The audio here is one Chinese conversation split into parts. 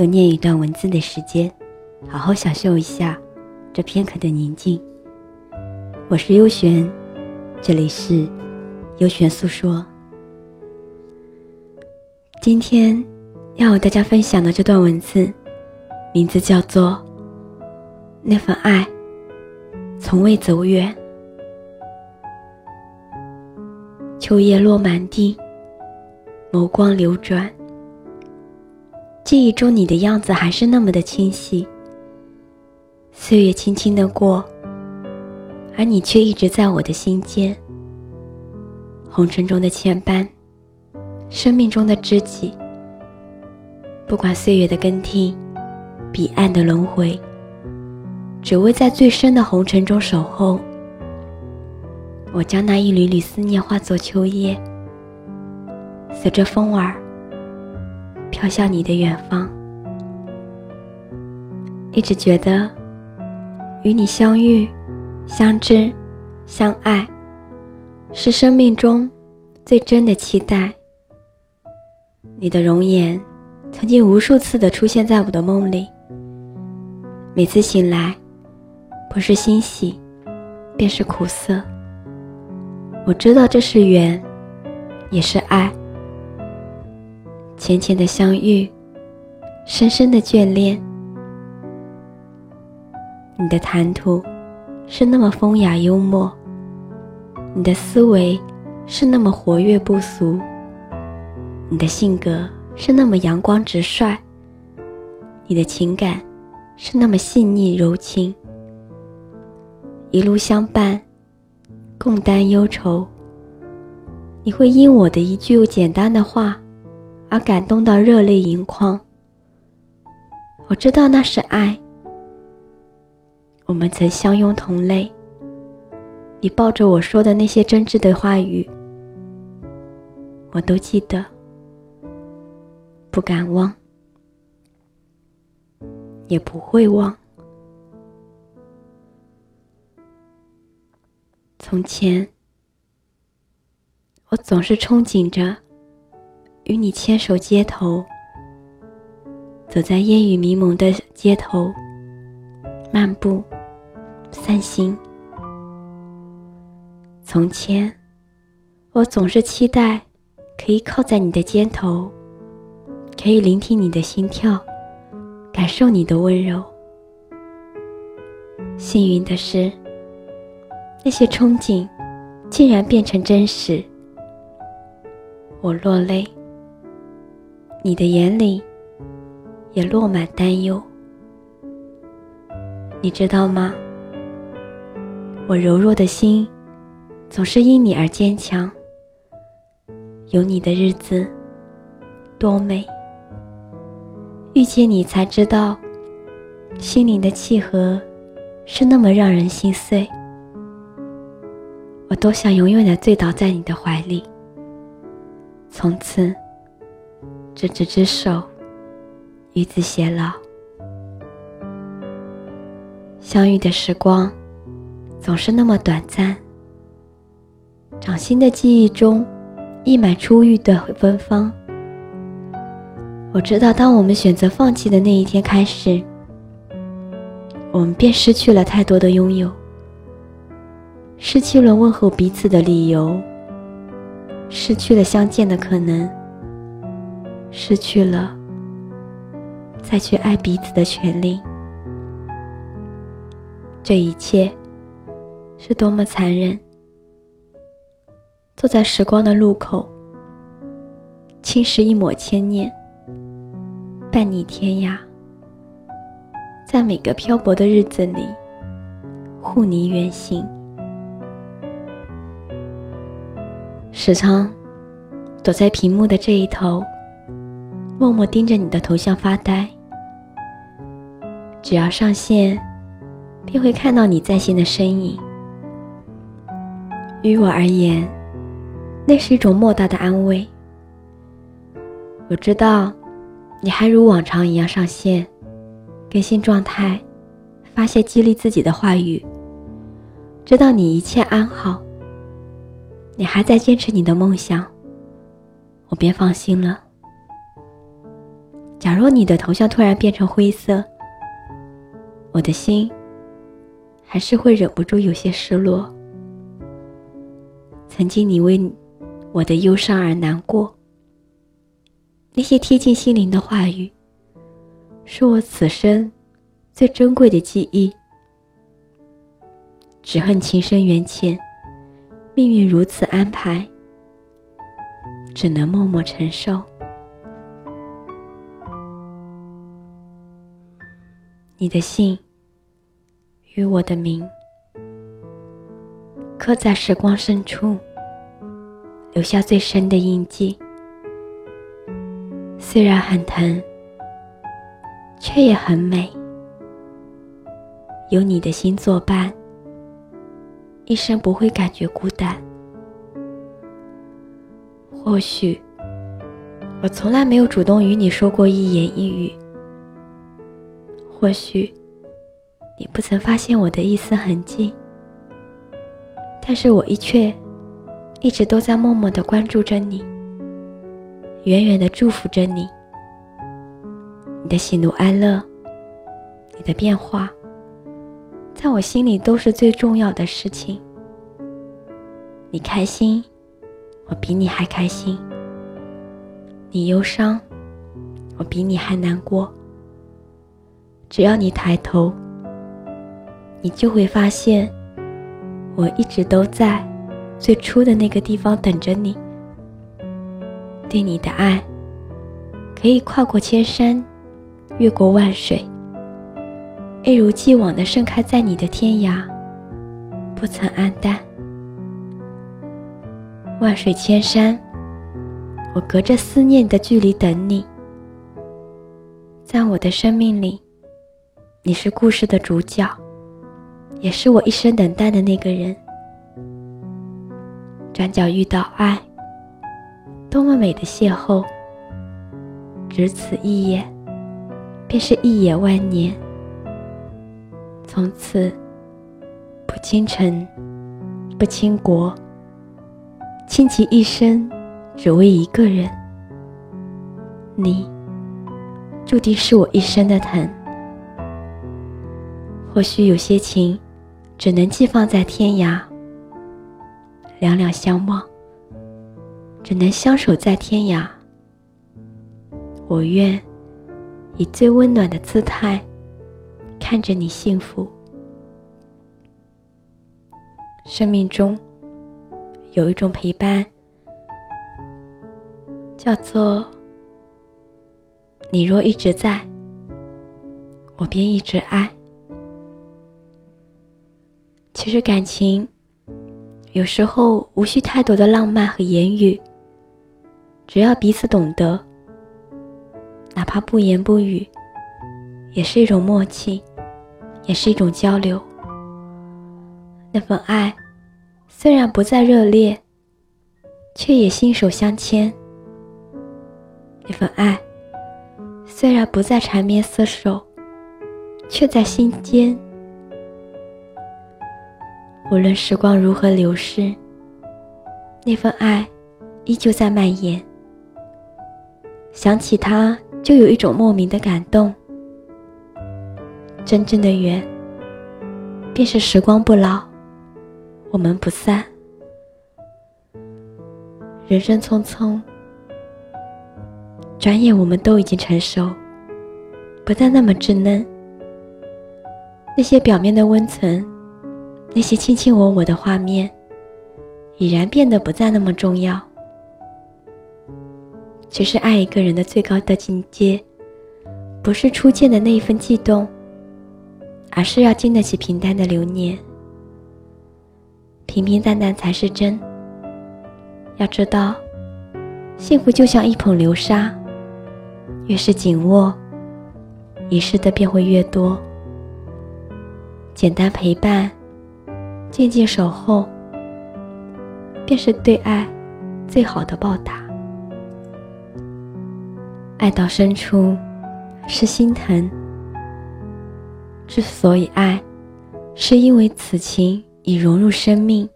又念一段文字的时间，好好享受一下这片刻的宁静。我是优璇，这里是优璇诉说。今天要和大家分享的这段文字，名字叫做《那份爱从未走远》。秋叶落满地，眸光流转。记忆中你的样子还是那么的清晰。岁月轻轻的过，而你却一直在我的心间。红尘中的牵绊，生命中的知己。不管岁月的更替，彼岸的轮回，只为在最深的红尘中守候。我将那一缕缕思念化作秋叶，随着风儿。飘向你的远方，一直觉得与你相遇、相知、相爱，是生命中最真的期待。你的容颜曾经无数次的出现在我的梦里，每次醒来，不是欣喜，便是苦涩。我知道这是缘，也是爱。浅浅的相遇，深深的眷恋。你的谈吐是那么风雅幽默，你的思维是那么活跃不俗，你的性格是那么阳光直率，你的情感是那么细腻柔情。一路相伴，共担忧愁。你会因我的一句简单的话。而感动到热泪盈眶。我知道那是爱。我们曾相拥同泪。你抱着我说的那些真挚的话语，我都记得，不敢忘，也不会忘。从前，我总是憧憬着。与你牵手街头，走在烟雨迷蒙的街头，漫步，散心。从前，我总是期待可以靠在你的肩头，可以聆听你的心跳，感受你的温柔。幸运的是，那些憧憬竟然变成真实，我落泪。你的眼里也落满担忧，你知道吗？我柔弱的心总是因你而坚强。有你的日子多美，遇见你才知道，心灵的契合是那么让人心碎。我多想永远的醉倒在你的怀里，从此。执子之手，与子偕老。相遇的时光总是那么短暂，掌心的记忆中溢满初遇的芬芳。我知道，当我们选择放弃的那一天开始，我们便失去了太多的拥有，失去了问候彼此的理由，失去了相见的可能。失去了再去爱彼此的权利，这一切是多么残忍！坐在时光的路口，侵蚀一抹牵念，伴你天涯，在每个漂泊的日子里，护你远行。时常躲在屏幕的这一头。默默盯着你的头像发呆，只要上线，便会看到你在线的身影。于我而言，那是一种莫大的安慰。我知道，你还如往常一样上线，更新状态，发些激励自己的话语。知道你一切安好，你还在坚持你的梦想，我便放心了。假若你的头像突然变成灰色，我的心还是会忍不住有些失落。曾经你为我的忧伤而难过，那些贴近心灵的话语，是我此生最珍贵的记忆。只恨情深缘浅，命运如此安排，只能默默承受。你的姓与我的名，刻在时光深处，留下最深的印记。虽然很疼，却也很美。有你的心作伴，一生不会感觉孤单。或许，我从来没有主动与你说过一言一语。或许，你不曾发现我的一丝痕迹，但是我一却一直都在默默的关注着你，远远的祝福着你。你的喜怒哀乐，你的变化，在我心里都是最重要的事情。你开心，我比你还开心；你忧伤，我比你还难过。只要你抬头，你就会发现，我一直都在最初的那个地方等着你。对你的爱，可以跨过千山，越过万水，一如既往的盛开在你的天涯，不曾黯淡。万水千山，我隔着思念的距离等你，在我的生命里。你是故事的主角，也是我一生等待的那个人。转角遇到爱，多么美的邂逅！只此一眼，便是一眼万年。从此，不倾城，不倾国，倾其一生，只为一个人。你，注定是我一生的疼。或许有些情，只能寄放在天涯。两两相望，只能相守在天涯。我愿以最温暖的姿态，看着你幸福。生命中有一种陪伴，叫做你若一直在，我便一直爱。其实感情，有时候无需太多的浪漫和言语，只要彼此懂得，哪怕不言不语，也是一种默契，也是一种交流。那份爱，虽然不再热烈，却也心手相牵；那份爱，虽然不再缠绵厮守，却在心间。无论时光如何流逝，那份爱依旧在蔓延。想起他，就有一种莫名的感动。真正的缘，便是时光不老，我们不散。人生匆匆，转眼我们都已经成熟，不再那么稚嫩。那些表面的温存。那些卿卿我我的画面，已然变得不再那么重要。其实，爱一个人的最高的境界，不是初见的那一份悸动，而是要经得起平淡的流年。平平淡淡才是真。要知道，幸福就像一捧流沙，越是紧握，遗失的便会越多。简单陪伴，静静守候，便是对爱最好的报答。爱到深处，是心疼。之所以爱，是因为此情已融入生命；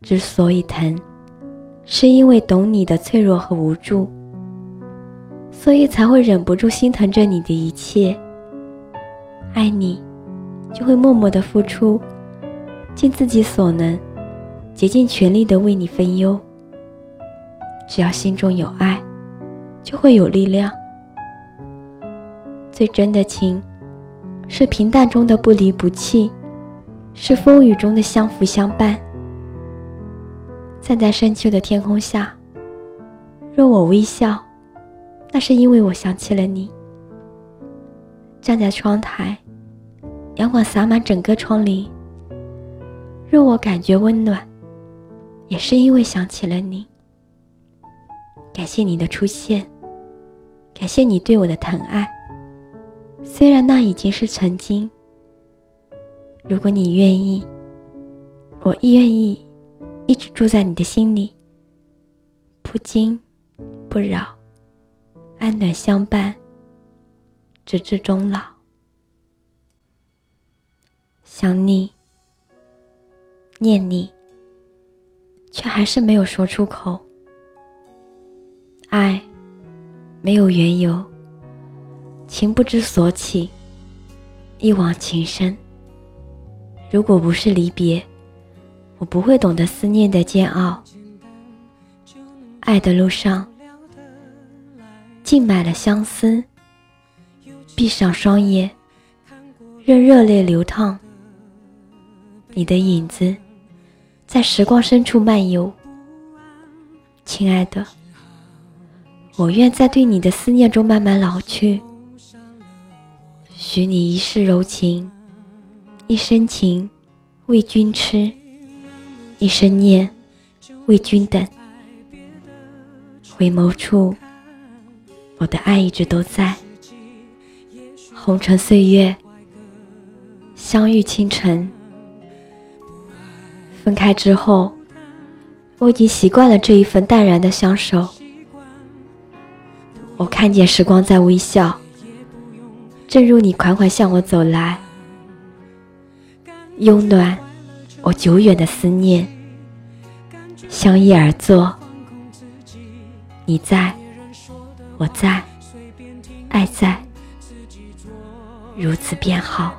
之所以疼，是因为懂你的脆弱和无助，所以才会忍不住心疼着你的一切。爱你，就会默默的付出，尽自己所能，竭尽全力的为你分忧。只要心中有爱。就会有力量。最真的情，是平淡中的不离不弃，是风雨中的相扶相伴。站在深秋的天空下，若我微笑，那是因为我想起了你。站在窗台，阳光洒满整个窗棂，若我感觉温暖，也是因为想起了你。感谢你的出现。感谢你对我的疼爱，虽然那已经是曾经。如果你愿意，我愿意一直住在你的心里，不惊不扰，安暖相伴，直至终老。想你，念你，却还是没有说出口。爱。没有缘由，情不知所起，一往情深。如果不是离别，我不会懂得思念的煎熬。爱的路上，浸满了相思。闭上双眼，任热泪流淌。你的影子，在时光深处漫游。亲爱的。我愿在对你的思念中慢慢老去，许你一世柔情，一生情为君痴，一生念为君等。回眸处，我的爱一直都在。红尘岁月，相遇倾城，分开之后，我已经习惯了这一份淡然的相守。我看见时光在微笑，正如你款款向我走来，拥暖我久远的思念。相依而坐，你在，我在，爱在，如此便好。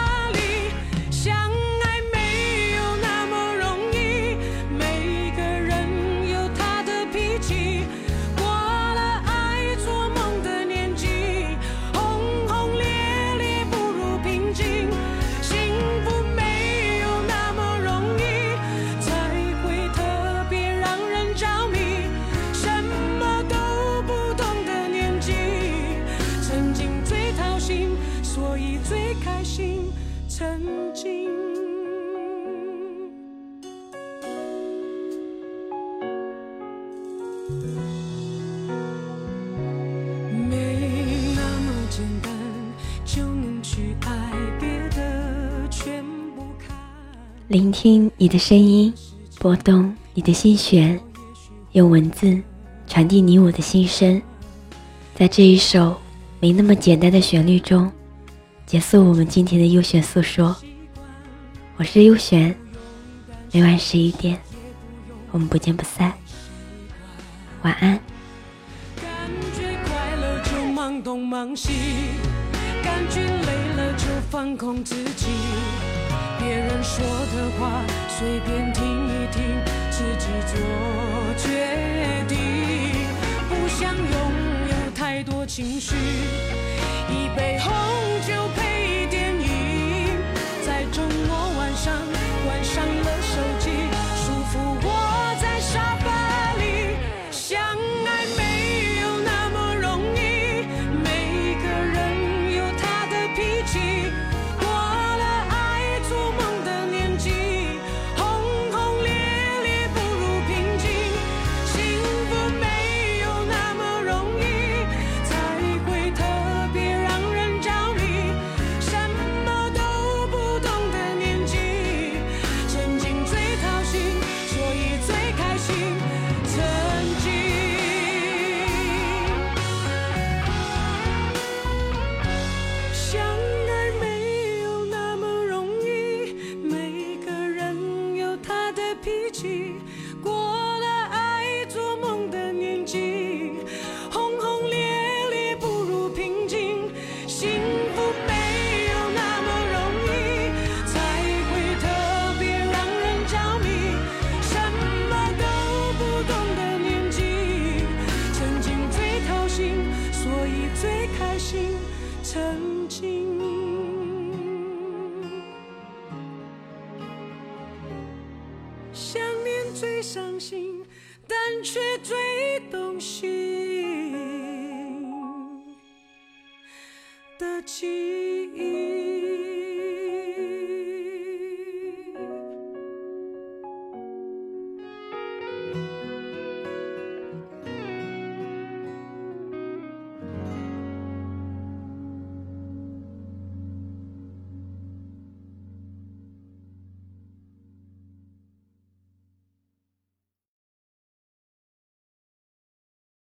聆听你的声音，拨动你的心弦，用文字传递你我的心声，在这一首没那么简单的旋律中，结束我们今天的优选诉说。我是优璇，每晚十一点，我们不见不散。晚安。感觉快乐就忙东忙西，感觉累了就放空自己。说的话随便听一听，自己做决定。不想拥有太多情绪，起。